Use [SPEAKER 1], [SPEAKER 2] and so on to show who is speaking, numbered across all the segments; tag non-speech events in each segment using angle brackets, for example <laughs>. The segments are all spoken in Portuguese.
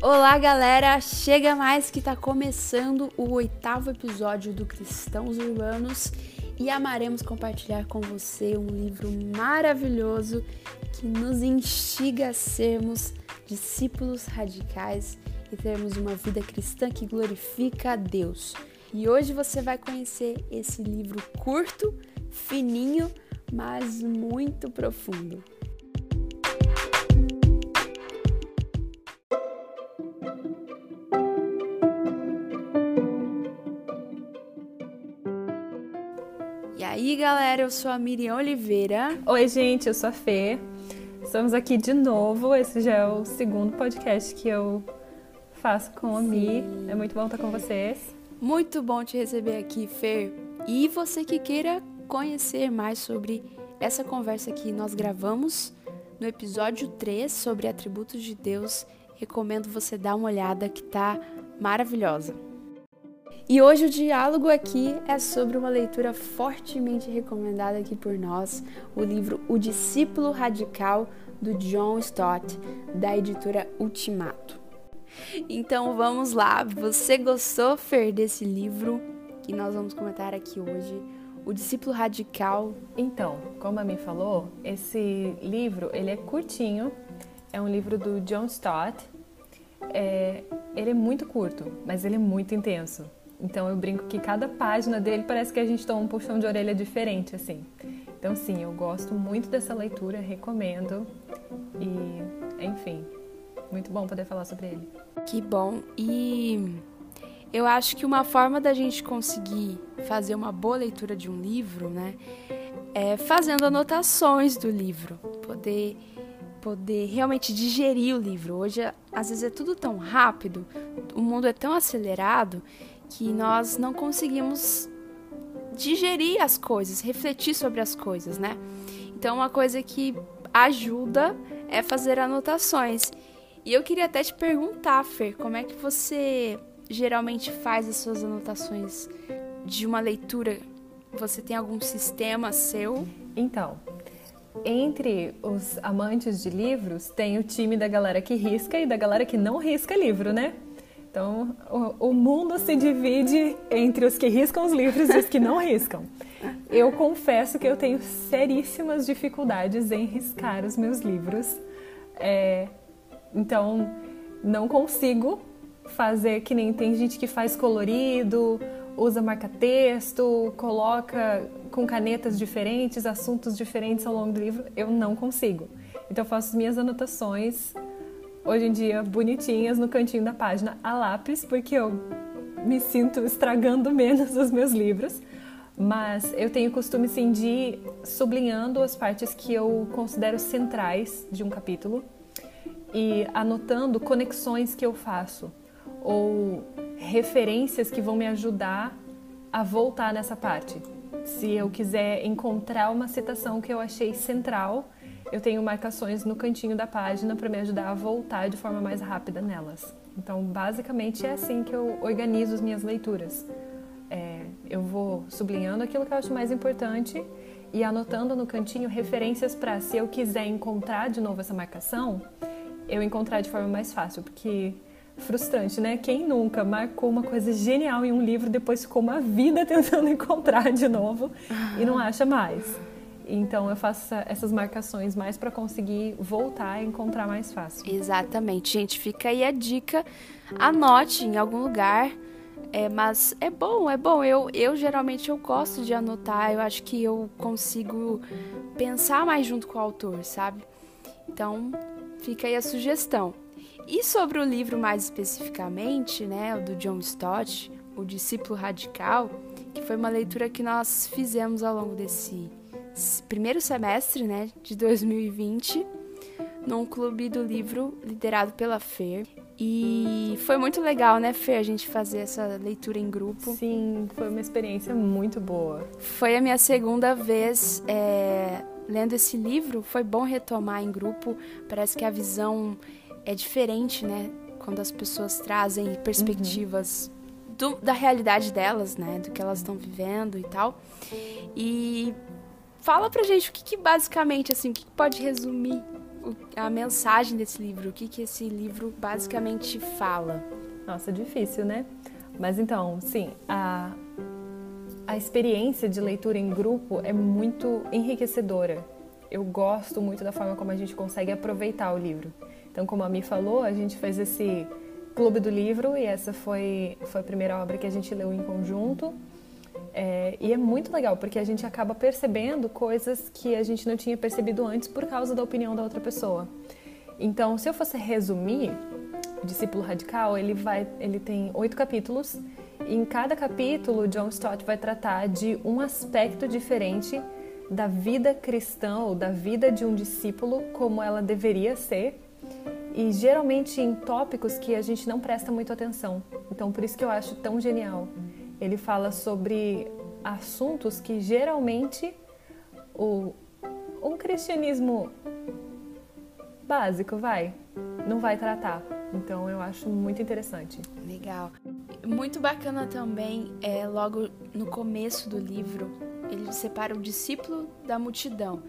[SPEAKER 1] Olá, galera! Chega mais que está começando o oitavo episódio do Cristãos Urbanos e amaremos compartilhar com você um livro maravilhoso que nos instiga a sermos discípulos radicais e termos uma vida cristã que glorifica a Deus. E hoje você vai conhecer esse livro curto, fininho, mas muito profundo. Galera, eu sou a Miriam Oliveira.
[SPEAKER 2] Oi, gente, eu sou a Fê. Estamos aqui de novo. Esse já é o segundo podcast que eu faço com a Mi. É muito bom estar com vocês.
[SPEAKER 1] Muito bom te receber aqui, Fer. E você que queira conhecer mais sobre essa conversa que nós gravamos no episódio 3 sobre atributos de Deus, recomendo você dar uma olhada que tá maravilhosa. E hoje o diálogo aqui é sobre uma leitura fortemente recomendada aqui por nós, o livro O Discípulo Radical do John Stott, da editora Ultimato. Então vamos lá, você gostou, Fer, desse livro que nós vamos comentar aqui hoje? O Discípulo Radical.
[SPEAKER 2] Então, como a mim falou, esse livro ele é curtinho, é um livro do John Stott. É, ele é muito curto, mas ele é muito intenso. Então eu brinco que cada página dele parece que a gente toma um puxão de orelha diferente, assim. Então sim, eu gosto muito dessa leitura, recomendo. E, enfim, muito bom poder falar sobre ele.
[SPEAKER 1] Que bom. E eu acho que uma forma da gente conseguir fazer uma boa leitura de um livro, né, é fazendo anotações do livro, poder poder realmente digerir o livro. Hoje, às vezes é tudo tão rápido, o mundo é tão acelerado que nós não conseguimos digerir as coisas, refletir sobre as coisas, né? Então, uma coisa que ajuda é fazer anotações. E eu queria até te perguntar, Fer, como é que você geralmente faz as suas anotações de uma leitura? Você tem algum sistema seu?
[SPEAKER 2] Então, entre os amantes de livros, tem o time da galera que risca e da galera que não risca livro, né? Então, o, o, mundo se divide entre os que riscam os livros e os que não riscam. Eu confesso que eu tenho seríssimas dificuldades em riscar os meus livros. É, então, não consigo fazer que nem tem gente que faz colorido, usa marca-texto, coloca com canetas diferentes, assuntos diferentes ao longo do livro. Eu não consigo. Então, eu faço as minhas anotações hoje em dia bonitinhas no cantinho da página a lápis, porque eu me sinto estragando menos os meus livros. Mas eu tenho costume sim de ir sublinhando as partes que eu considero centrais de um capítulo e anotando conexões que eu faço ou referências que vão me ajudar a voltar nessa parte. Se eu quiser encontrar uma citação que eu achei central, eu tenho marcações no cantinho da página para me ajudar a voltar de forma mais rápida nelas. Então, basicamente é assim que eu organizo as minhas leituras. É, eu vou sublinhando aquilo que eu acho mais importante e anotando no cantinho referências para, se eu quiser encontrar de novo essa marcação, eu encontrar de forma mais fácil, porque frustrante, né? Quem nunca marcou uma coisa genial em um livro depois ficou uma vida <laughs> tentando encontrar de novo e não acha mais. Então eu faço essas marcações mais para conseguir voltar e encontrar mais fácil.
[SPEAKER 1] Exatamente, gente. Fica aí a dica. Anote em algum lugar. É, mas é bom, é bom. Eu, eu geralmente eu gosto de anotar. Eu acho que eu consigo pensar mais junto com o autor, sabe? Então fica aí a sugestão. E sobre o livro mais especificamente, né, o do John Stott, O Discípulo Radical, que foi uma leitura que nós fizemos ao longo desse primeiro semestre né, de 2020 num clube do livro liderado pela Fer. E foi muito legal, né, Fer, a gente fazer essa leitura em grupo.
[SPEAKER 2] Sim, foi uma experiência muito boa.
[SPEAKER 1] Foi a minha segunda vez é, lendo esse livro. Foi bom retomar em grupo. Parece que a visão é diferente, né? Quando as pessoas trazem perspectivas uhum. do, da realidade delas, né? Do que elas estão vivendo e tal. E Fala pra gente o que, que basicamente, assim, o que, que pode resumir a mensagem desse livro, o que, que esse livro basicamente fala.
[SPEAKER 2] Nossa, difícil, né? Mas então, sim, a, a experiência de leitura em grupo é muito enriquecedora. Eu gosto muito da forma como a gente consegue aproveitar o livro. Então, como a Mi falou, a gente fez esse clube do livro e essa foi, foi a primeira obra que a gente leu em conjunto. É, e é muito legal, porque a gente acaba percebendo coisas que a gente não tinha percebido antes por causa da opinião da outra pessoa. Então, se eu fosse resumir, o Discípulo Radical, ele, vai, ele tem oito capítulos, e em cada capítulo, John Stott vai tratar de um aspecto diferente da vida cristã ou da vida de um discípulo como ela deveria ser, e geralmente em tópicos que a gente não presta muito atenção. Então, por isso que eu acho tão genial ele fala sobre assuntos que geralmente o, um cristianismo básico vai não vai tratar. Então eu acho muito interessante.
[SPEAKER 1] Legal. Muito bacana também é logo no começo do livro ele separa o discípulo da multidão.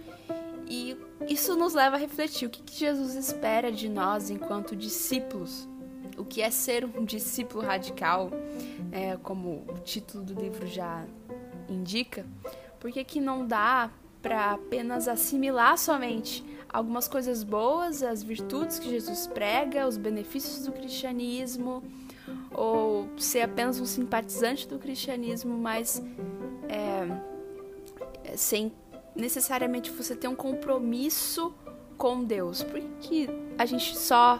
[SPEAKER 1] E isso nos leva a refletir o que Jesus espera de nós enquanto discípulos o que é ser um discípulo radical, é, como o título do livro já indica, porque que não dá para apenas assimilar somente algumas coisas boas, as virtudes que Jesus prega, os benefícios do cristianismo, ou ser apenas um simpatizante do cristianismo, mas é, sem necessariamente você ter um compromisso com Deus, porque a gente só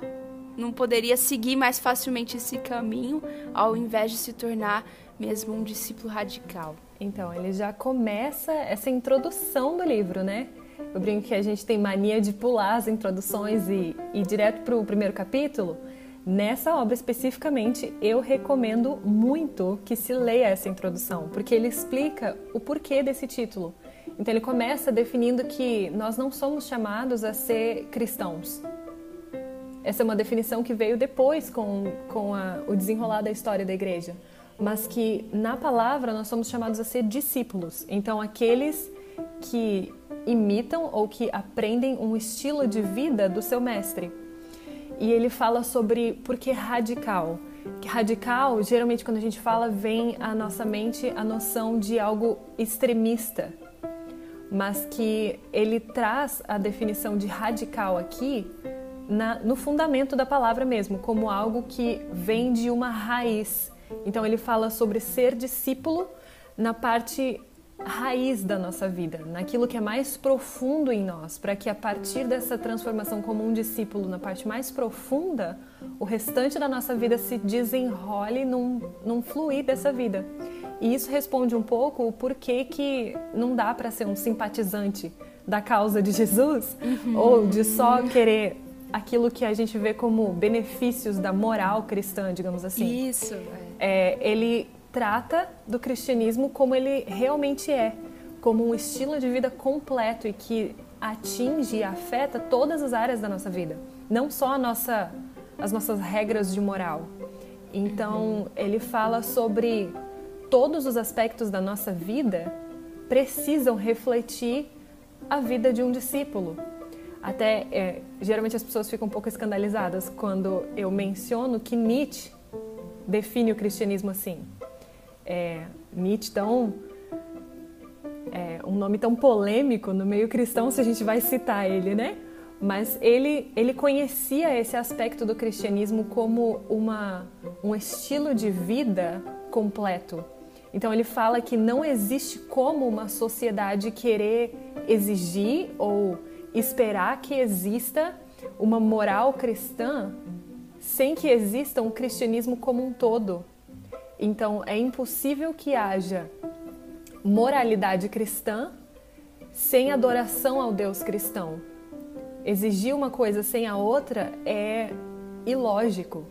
[SPEAKER 1] não poderia seguir mais facilmente esse caminho ao invés de se tornar mesmo um discípulo radical.
[SPEAKER 2] Então, ele já começa essa introdução do livro, né? Eu brinco que a gente tem mania de pular as introduções e ir direto para o primeiro capítulo. Nessa obra especificamente, eu recomendo muito que se leia essa introdução, porque ele explica o porquê desse título. Então, ele começa definindo que nós não somos chamados a ser cristãos, essa é uma definição que veio depois com, com a, o desenrolar da história da igreja. Mas que na palavra nós somos chamados a ser discípulos. Então, aqueles que imitam ou que aprendem um estilo de vida do seu mestre. E ele fala sobre por que radical. Que radical, geralmente quando a gente fala, vem à nossa mente a noção de algo extremista. Mas que ele traz a definição de radical aqui na, no fundamento da palavra mesmo, como algo que vem de uma raiz. Então ele fala sobre ser discípulo na parte raiz da nossa vida, naquilo que é mais profundo em nós, para que a partir dessa transformação como um discípulo na parte mais profunda, o restante da nossa vida se desenrole num, num fluir dessa vida. E isso responde um pouco o porquê que não dá para ser um simpatizante da causa de <laughs> Jesus uhum. ou de só querer aquilo que a gente vê como benefícios da moral cristã, digamos assim.
[SPEAKER 1] Isso.
[SPEAKER 2] É, ele trata do cristianismo como ele realmente é, como um estilo de vida completo e que atinge e afeta todas as áreas da nossa vida, não só nossa, as nossas regras de moral. Então, ele fala sobre todos os aspectos da nossa vida precisam refletir a vida de um discípulo. Até, é, geralmente as pessoas ficam um pouco escandalizadas quando eu menciono que Nietzsche define o cristianismo assim. É, Nietzsche, tão, é, um nome tão polêmico no meio cristão, se a gente vai citar ele, né? Mas ele, ele conhecia esse aspecto do cristianismo como uma, um estilo de vida completo. Então ele fala que não existe como uma sociedade querer exigir ou esperar que exista uma moral cristã sem que exista um cristianismo como um todo. Então, é impossível que haja moralidade cristã sem adoração ao Deus cristão. Exigir uma coisa sem a outra é ilógico.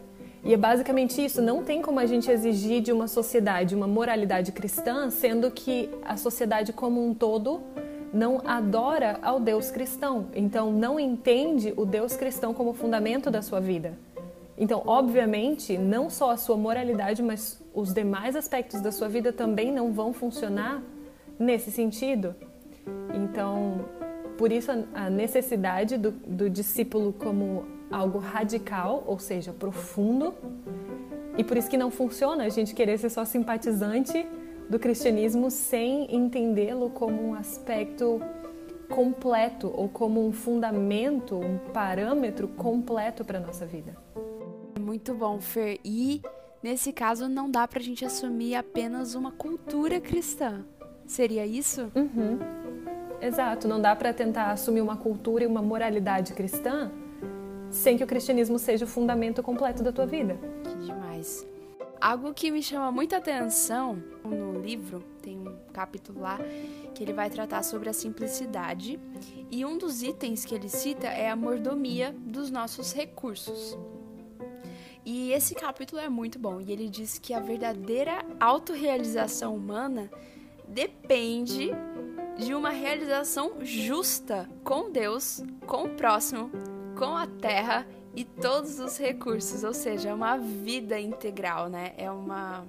[SPEAKER 2] E é basicamente isso. Não tem como a gente exigir de uma sociedade uma moralidade cristã, sendo que a sociedade como um todo não adora ao Deus cristão, então não entende o Deus cristão como fundamento da sua vida. Então, obviamente, não só a sua moralidade, mas os demais aspectos da sua vida também não vão funcionar nesse sentido. Então, por isso a necessidade do, do discípulo como algo radical, ou seja, profundo, e por isso que não funciona a gente querer ser só simpatizante do cristianismo sem entendê-lo como um aspecto completo ou como um fundamento, um parâmetro completo para a nossa vida.
[SPEAKER 1] Muito bom, Fer. E nesse caso não dá para a gente assumir apenas uma cultura cristã. Seria isso?
[SPEAKER 2] Uhum. Exato, não dá para tentar assumir uma cultura e uma moralidade cristã sem que o cristianismo seja o fundamento completo da tua vida.
[SPEAKER 1] Que demais. Algo que me chama muita atenção no livro, tem um capítulo lá que ele vai tratar sobre a simplicidade, e um dos itens que ele cita é a mordomia dos nossos recursos. E esse capítulo é muito bom, e ele diz que a verdadeira autorrealização humana depende de uma realização justa com Deus, com o próximo, com a terra e todos os recursos, ou seja, é uma vida integral, né? É uma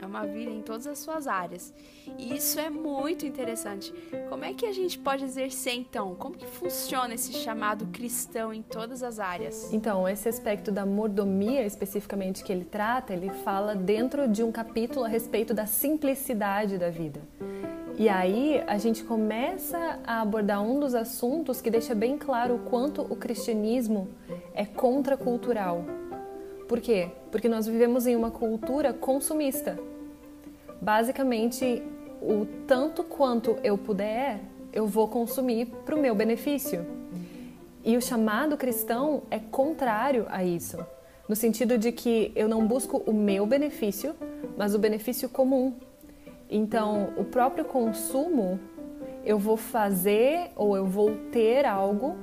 [SPEAKER 1] é uma vida em todas as suas áreas. E isso é muito interessante. Como é que a gente pode exercer então? Como que funciona esse chamado cristão em todas as áreas?
[SPEAKER 2] Então, esse aspecto da mordomia especificamente que ele trata, ele fala dentro de um capítulo a respeito da simplicidade da vida. E aí a gente começa a abordar um dos assuntos que deixa bem claro o quanto o cristianismo é contracultural. Por quê? Porque nós vivemos em uma cultura consumista. Basicamente, o tanto quanto eu puder, eu vou consumir para o meu benefício. E o chamado cristão é contrário a isso, no sentido de que eu não busco o meu benefício, mas o benefício comum. Então, o próprio consumo, eu vou fazer ou eu vou ter algo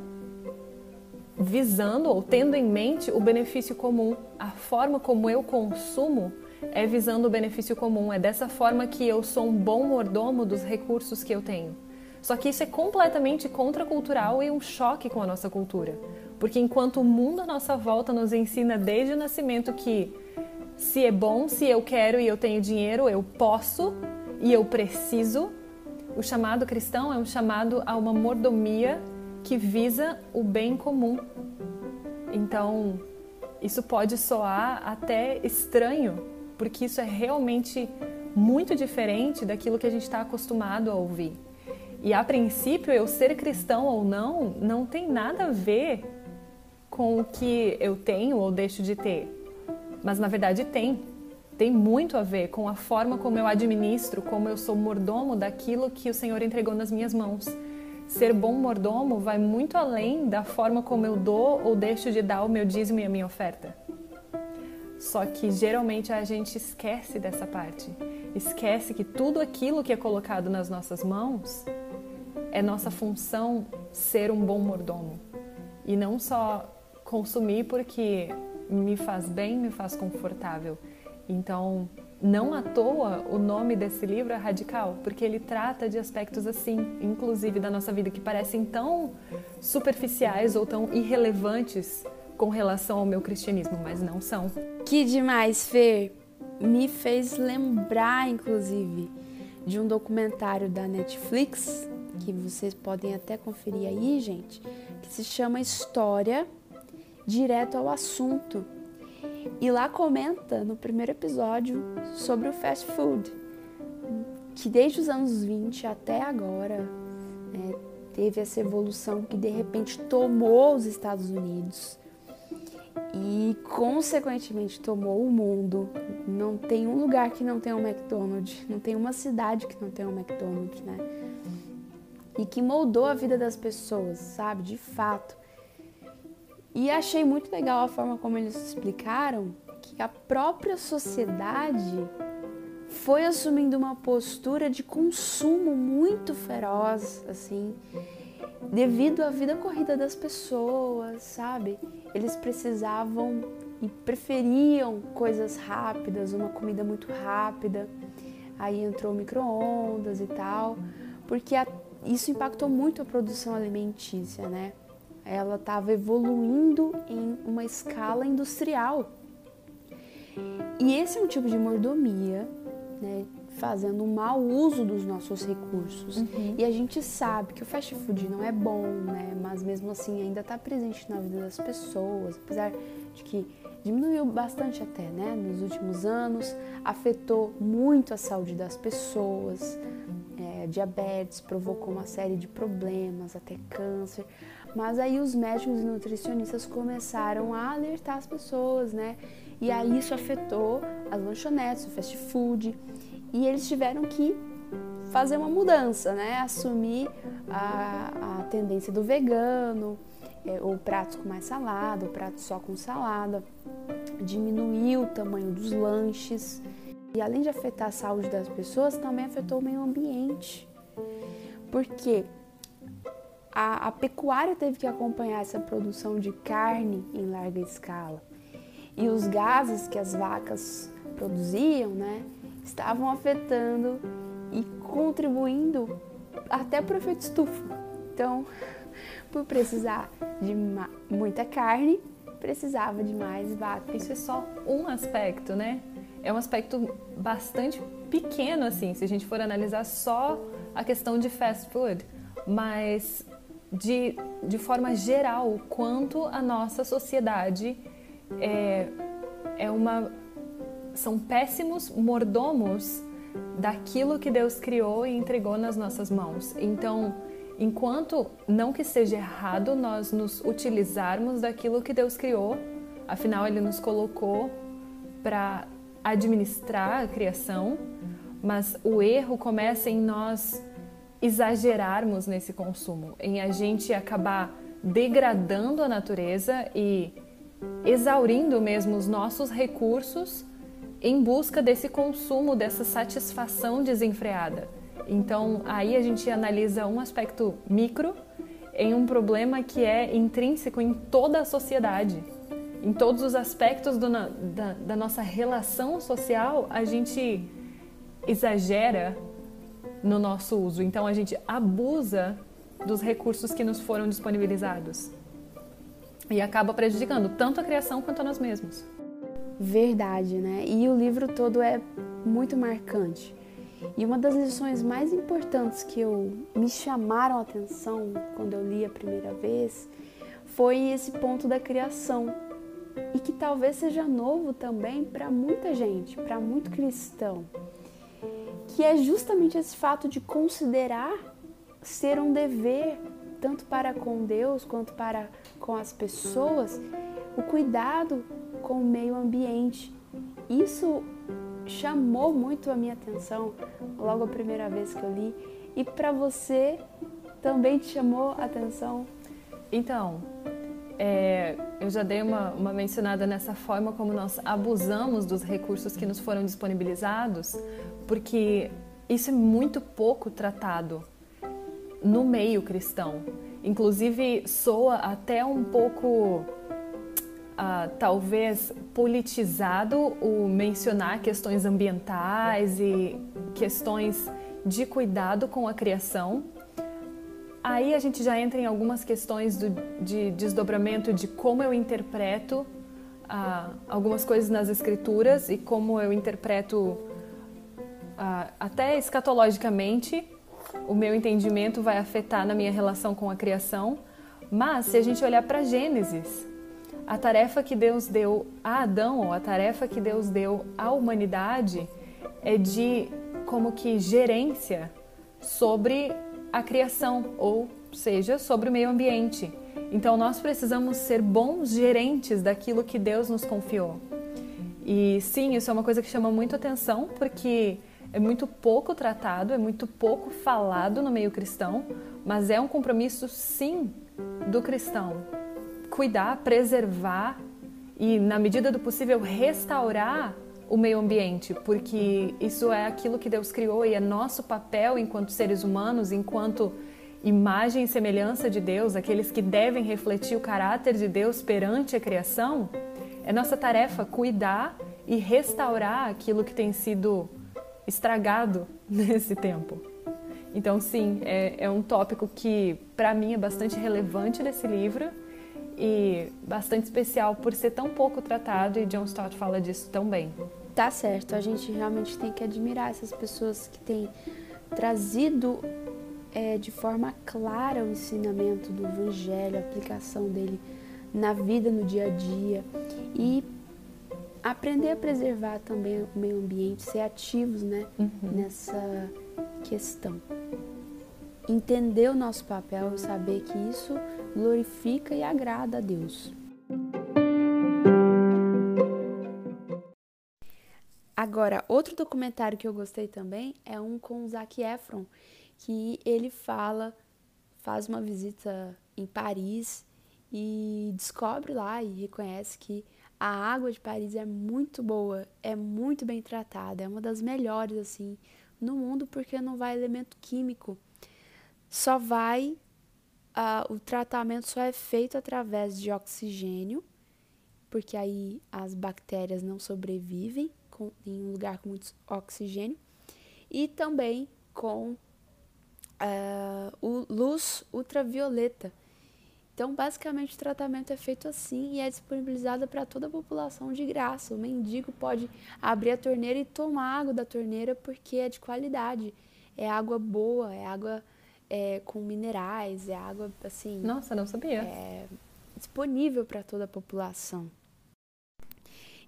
[SPEAKER 2] visando ou tendo em mente o benefício comum. A forma como eu consumo é visando o benefício comum. É dessa forma que eu sou um bom mordomo dos recursos que eu tenho. Só que isso é completamente contracultural e um choque com a nossa cultura. Porque enquanto o mundo à nossa volta nos ensina desde o nascimento que se é bom, se eu quero e eu tenho dinheiro, eu posso e eu preciso. O chamado cristão é um chamado a uma mordomia que visa o bem comum. Então, isso pode soar até estranho, porque isso é realmente muito diferente daquilo que a gente está acostumado a ouvir. E a princípio, eu ser cristão ou não, não tem nada a ver com o que eu tenho ou deixo de ter. Mas na verdade tem tem muito a ver com a forma como eu administro, como eu sou mordomo daquilo que o Senhor entregou nas minhas mãos. Ser bom mordomo vai muito além da forma como eu dou ou deixo de dar o meu dízimo e a minha oferta. Só que geralmente a gente esquece dessa parte. Esquece que tudo aquilo que é colocado nas nossas mãos é nossa função ser um bom mordomo. E não só consumir porque me faz bem, me faz confortável então, não à toa o nome desse livro é Radical, porque ele trata de aspectos assim, inclusive da nossa vida, que parecem tão superficiais ou tão irrelevantes com relação ao meu cristianismo, mas não são.
[SPEAKER 1] Que demais, Fer! Me fez lembrar, inclusive, de um documentário da Netflix, que vocês podem até conferir aí, gente, que se chama História Direto ao Assunto e lá comenta no primeiro episódio sobre o fast food, que desde os anos 20 até agora né, teve essa evolução que de repente tomou os Estados Unidos e consequentemente tomou o mundo. Não tem um lugar que não tenha um McDonald's, não tem uma cidade que não tenha um McDonald's, né? E que moldou a vida das pessoas, sabe? De fato. E achei muito legal a forma como eles explicaram que a própria sociedade foi assumindo uma postura de consumo muito feroz, assim, devido à vida corrida das pessoas, sabe? Eles precisavam e preferiam coisas rápidas, uma comida muito rápida. Aí entrou micro-ondas e tal, porque a, isso impactou muito a produção alimentícia, né? Ela estava evoluindo em uma escala industrial. E esse é um tipo de mordomia, né, fazendo um mau uso dos nossos recursos.
[SPEAKER 2] Uhum.
[SPEAKER 1] E a gente sabe que o fast food não é bom, né? Mas mesmo assim ainda está presente na vida das pessoas, apesar de que diminuiu bastante até, né? Nos últimos anos, afetou muito a saúde das pessoas. É, diabetes provocou uma série de problemas, até câncer. Mas aí os médicos e nutricionistas começaram a alertar as pessoas, né? E aí isso afetou as lanchonetes, o fast food. E eles tiveram que fazer uma mudança, né? Assumir a, a tendência do vegano, é, ou pratos com mais salada, ou pratos só com salada. Diminuir o tamanho dos lanches. E além de afetar a saúde das pessoas, também afetou o meio ambiente. Porque a, a pecuária teve que acompanhar essa produção de carne em larga escala. E os gases que as vacas produziam, né, estavam afetando e contribuindo até para o efeito estufa. Então, <laughs> por precisar de muita carne, precisava de mais vacas.
[SPEAKER 2] Isso é só um aspecto, né? É um aspecto bastante pequeno, assim, se a gente for analisar só a questão de fast food. Mas de, de forma geral, o quanto a nossa sociedade é, é uma. são péssimos mordomos daquilo que Deus criou e entregou nas nossas mãos. Então, enquanto não que seja errado nós nos utilizarmos daquilo que Deus criou, afinal Ele nos colocou para administrar a criação, mas o erro começa em nós exagerarmos nesse consumo, em a gente acabar degradando a natureza e exaurindo mesmo os nossos recursos em busca desse consumo, dessa satisfação desenfreada. Então, aí a gente analisa um aspecto micro em um problema que é intrínseco em toda a sociedade. Em todos os aspectos do, da, da nossa relação social, a gente exagera no nosso uso. Então a gente abusa dos recursos que nos foram disponibilizados e acaba prejudicando tanto a criação quanto a nós mesmos.
[SPEAKER 1] Verdade, né? E o livro todo é muito marcante. E uma das lições mais importantes que eu me chamaram a atenção quando eu li a primeira vez foi esse ponto da criação. E que talvez seja novo também para muita gente, para muito cristão que é justamente esse fato de considerar ser um dever, tanto para com Deus quanto para com as pessoas, o cuidado com o meio ambiente. Isso chamou muito a minha atenção logo a primeira vez que eu li. E para você também te chamou a atenção?
[SPEAKER 2] Então, é, eu já dei uma, uma mencionada nessa forma como nós abusamos dos recursos que nos foram disponibilizados, porque isso é muito pouco tratado no meio cristão. Inclusive, soa até um pouco, uh, talvez, politizado o mencionar questões ambientais e questões de cuidado com a criação. Aí a gente já entra em algumas questões do, de desdobramento de como eu interpreto uh, algumas coisas nas escrituras e como eu interpreto até escatologicamente, o meu entendimento vai afetar na minha relação com a criação. Mas se a gente olhar para Gênesis, a tarefa que Deus deu a Adão, ou a tarefa que Deus deu à humanidade, é de como que gerência sobre a criação, ou seja, sobre o meio ambiente. Então nós precisamos ser bons gerentes daquilo que Deus nos confiou. E sim, isso é uma coisa que chama muito atenção, porque é muito pouco tratado, é muito pouco falado no meio cristão, mas é um compromisso, sim, do cristão. Cuidar, preservar e, na medida do possível, restaurar o meio ambiente, porque isso é aquilo que Deus criou e é nosso papel enquanto seres humanos, enquanto imagem e semelhança de Deus, aqueles que devem refletir o caráter de Deus perante a criação. É nossa tarefa cuidar e restaurar aquilo que tem sido estragado <laughs> nesse tempo. Então, sim, é, é um tópico que para mim é bastante relevante nesse livro e bastante especial por ser tão pouco tratado, e John Stott fala disso tão bem.
[SPEAKER 1] tá certo, a gente realmente tem que admirar essas pessoas que têm trazido é, de forma clara o ensinamento do Evangelho, a aplicação dele na vida, no dia a dia e aprender a preservar também o meio ambiente, ser ativos né, uhum. nessa questão. Entender o nosso papel e saber que isso glorifica e agrada a Deus. Agora, outro documentário que eu gostei também é um com o Zac Efron, que ele fala, faz uma visita em Paris e descobre lá e reconhece que a água de Paris é muito boa, é muito bem tratada, é uma das melhores assim no mundo porque não vai elemento químico. Só vai uh, o tratamento só é feito através de oxigênio, porque aí as bactérias não sobrevivem com, em um lugar com muito oxigênio, e também com uh, o luz ultravioleta. Então, basicamente, o tratamento é feito assim e é disponibilizado para toda a população de graça. O mendigo pode abrir a torneira e tomar água da torneira porque é de qualidade. É água boa, é água é, com minerais, é água assim.
[SPEAKER 2] Nossa, não sabia.
[SPEAKER 1] É, disponível para toda a população.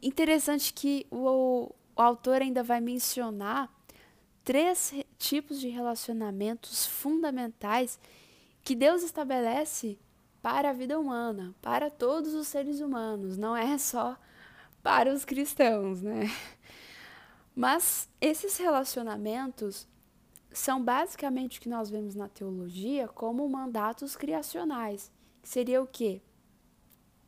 [SPEAKER 1] Interessante que o, o autor ainda vai mencionar três tipos de relacionamentos fundamentais que Deus estabelece para a vida humana, para todos os seres humanos, não é só para os cristãos, né? Mas esses relacionamentos são basicamente o que nós vemos na teologia como mandatos criacionais, que seria o quê?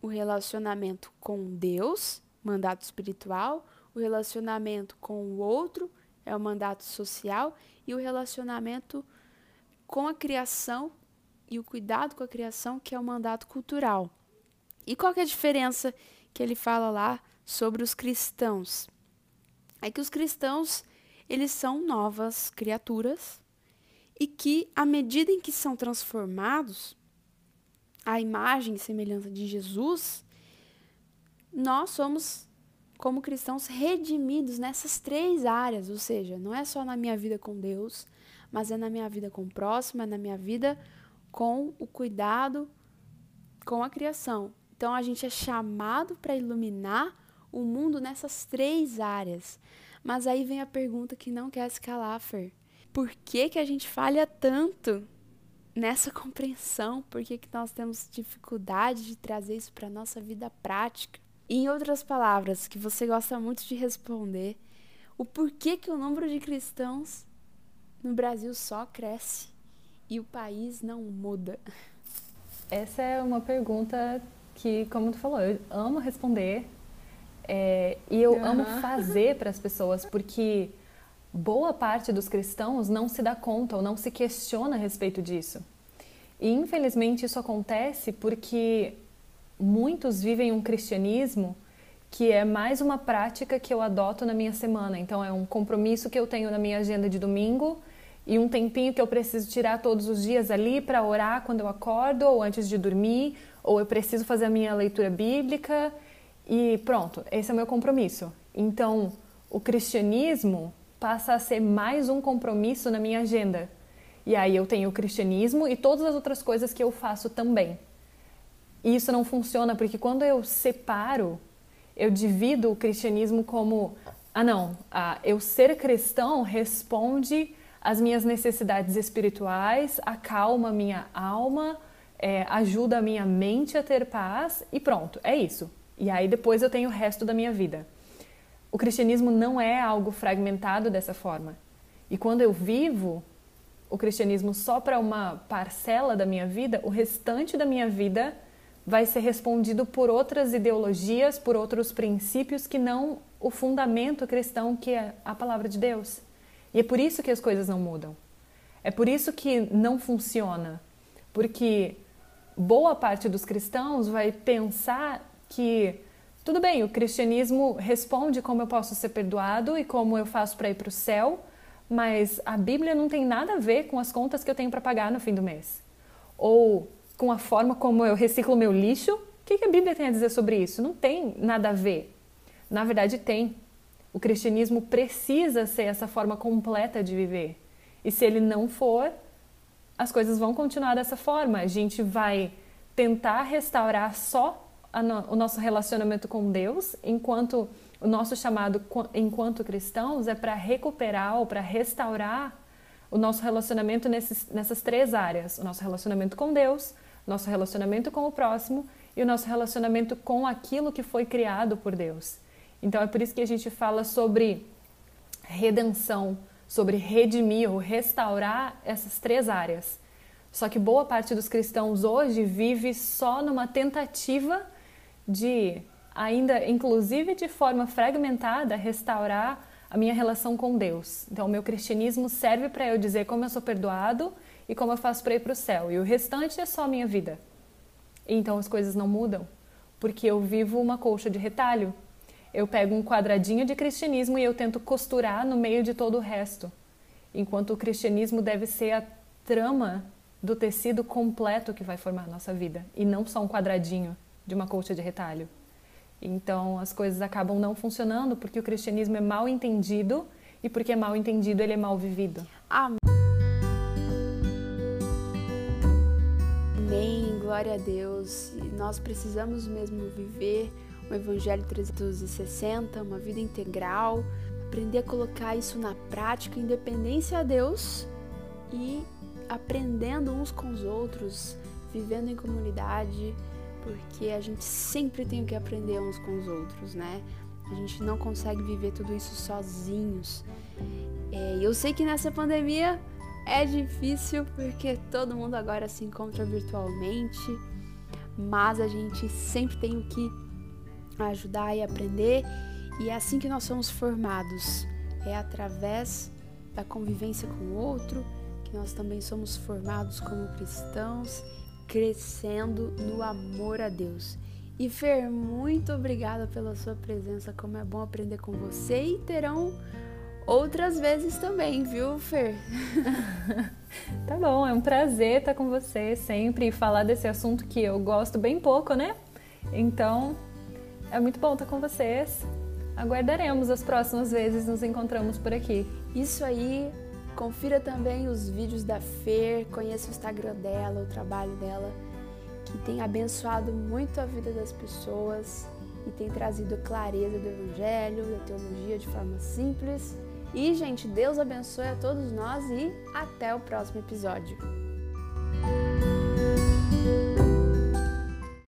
[SPEAKER 1] O relacionamento com Deus mandato espiritual, o relacionamento com o outro é o mandato social e o relacionamento com a criação e o cuidado com a criação, que é o mandato cultural. E qual é a diferença que ele fala lá sobre os cristãos? É que os cristãos, eles são novas criaturas e que à medida em que são transformados à imagem e semelhança de Jesus, nós somos, como cristãos, redimidos nessas três áreas, ou seja, não é só na minha vida com Deus, mas é na minha vida com o próximo, é na minha vida com o cuidado com a criação. Então a gente é chamado para iluminar o mundo nessas três áreas. Mas aí vem a pergunta que não quer se calar, Fer. Por que, que a gente falha tanto nessa <laughs> compreensão? Por que, que nós temos dificuldade de trazer isso para a nossa vida prática? Em outras palavras, que você gosta muito de responder, o porquê que o número de cristãos no Brasil só cresce e o país não muda?
[SPEAKER 2] Essa é uma pergunta que, como tu falou, eu amo responder é, e eu uhum. amo fazer para as pessoas, porque boa parte dos cristãos não se dá conta ou não se questiona a respeito disso. E infelizmente isso acontece porque muitos vivem um cristianismo que é mais uma prática que eu adoto na minha semana. Então, é um compromisso que eu tenho na minha agenda de domingo e um tempinho que eu preciso tirar todos os dias ali para orar quando eu acordo ou antes de dormir, ou eu preciso fazer a minha leitura bíblica e pronto, esse é o meu compromisso. Então, o cristianismo passa a ser mais um compromisso na minha agenda. E aí eu tenho o cristianismo e todas as outras coisas que eu faço também. E isso não funciona porque quando eu separo, eu divido o cristianismo como: ah, não, ah, eu ser cristão responde às minhas necessidades espirituais, acalma minha alma, é, ajuda a minha mente a ter paz e pronto, é isso. E aí depois eu tenho o resto da minha vida. O cristianismo não é algo fragmentado dessa forma. E quando eu vivo o cristianismo só para uma parcela da minha vida, o restante da minha vida vai ser respondido por outras ideologias, por outros princípios que não o fundamento cristão que é a palavra de Deus. E é por isso que as coisas não mudam. É por isso que não funciona. Porque boa parte dos cristãos vai pensar que tudo bem, o cristianismo responde como eu posso ser perdoado e como eu faço para ir para o céu, mas a Bíblia não tem nada a ver com as contas que eu tenho para pagar no fim do mês. Ou com a forma como eu reciclo meu lixo. O que, a Bíblia tem a dizer sobre isso? Não tem nada a ver. Na verdade, tem. O cristianismo precisa ser essa forma completa de viver. E se ele não for, as coisas vão continuar dessa forma. A gente vai tentar restaurar só no, o nosso relacionamento com Deus, enquanto o nosso chamado enquanto cristãos é para recuperar ou para restaurar o nosso relacionamento nesses, nessas três áreas: o nosso relacionamento com Deus, nosso relacionamento com o próximo e o nosso relacionamento com aquilo que foi criado por Deus. Então é por isso que a gente fala sobre redenção, sobre redimir ou restaurar essas três áreas. Só que boa parte dos cristãos hoje vive só numa tentativa de, ainda inclusive de forma fragmentada, restaurar a minha relação com Deus. Então, o meu cristianismo serve para eu dizer como eu sou perdoado e como eu faço para ir para o céu. E o restante é só a minha vida. Então, as coisas não mudam, porque eu vivo uma colcha de retalho. Eu pego um quadradinho de cristianismo e eu tento costurar no meio de todo o resto. Enquanto o cristianismo deve ser a trama do tecido completo que vai formar nossa vida e não só um quadradinho de uma colcha de retalho. Então as coisas acabam não funcionando porque o cristianismo é mal entendido e porque é mal entendido ele é mal vivido.
[SPEAKER 1] Amém. Glória a Deus. Nós precisamos mesmo viver o Evangelho 360, uma vida integral, aprender a colocar isso na prática, independência a Deus e aprendendo uns com os outros, vivendo em comunidade, porque a gente sempre tem o que aprender uns com os outros, né? A gente não consegue viver tudo isso sozinhos. É, eu sei que nessa pandemia é difícil porque todo mundo agora se encontra virtualmente, mas a gente sempre tem o que ajudar e aprender, e é assim que nós somos formados. É através da convivência com o outro que nós também somos formados como cristãos crescendo no amor a Deus. E Fer, muito obrigada pela sua presença, como é bom aprender com você e terão outras vezes também, viu, Fer? <laughs>
[SPEAKER 2] tá bom, é um prazer estar com você sempre e falar desse assunto que eu gosto bem pouco, né? Então, é muito bom estar com vocês. Aguardaremos as próximas vezes nos encontramos por aqui.
[SPEAKER 1] Isso aí, Confira também os vídeos da Fer, conheça o Instagram dela, o trabalho dela, que tem abençoado muito a vida das pessoas e tem trazido clareza do Evangelho, da teologia de forma simples. E, gente, Deus abençoe a todos nós e até o próximo episódio.